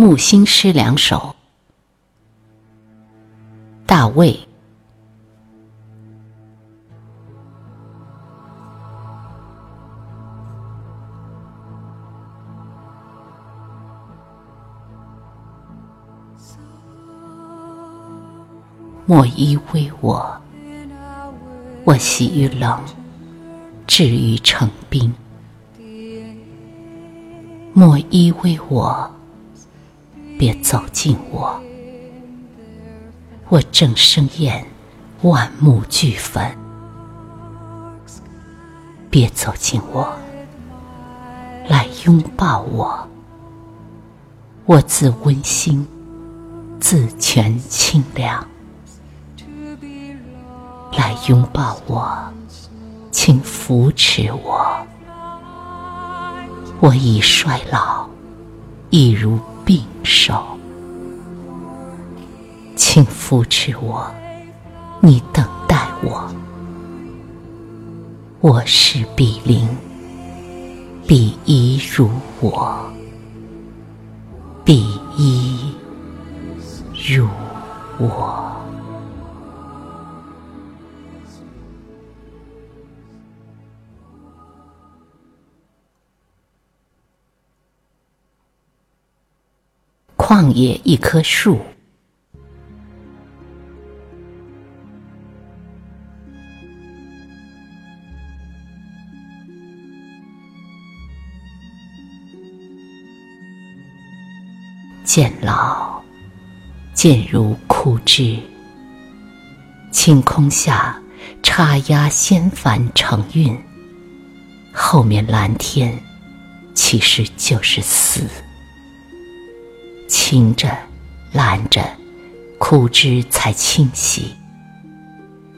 木心诗两首。大卫。莫依偎我，我喜于冷，至于成冰。莫依偎我，别走近我，我正生厌，万木俱焚。别走近我，来拥抱我，我自温馨，自全清凉。来拥抱我，请扶持我。我已衰老，一如并手，请扶持我。你等待我，我是比邻，比一如我，比一如我。旷野一棵树，渐老，渐如枯枝。晴空下插压仙凡成韵，后面蓝天，其实就是死。青着，蓝着，枯枝才清晰。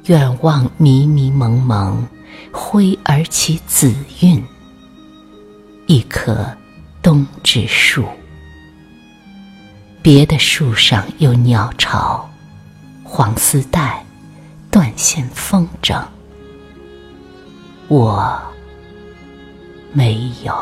远望迷迷蒙蒙，灰而起紫韵。一棵冬之树，别的树上有鸟巢，黄丝带，断线风筝，我没有。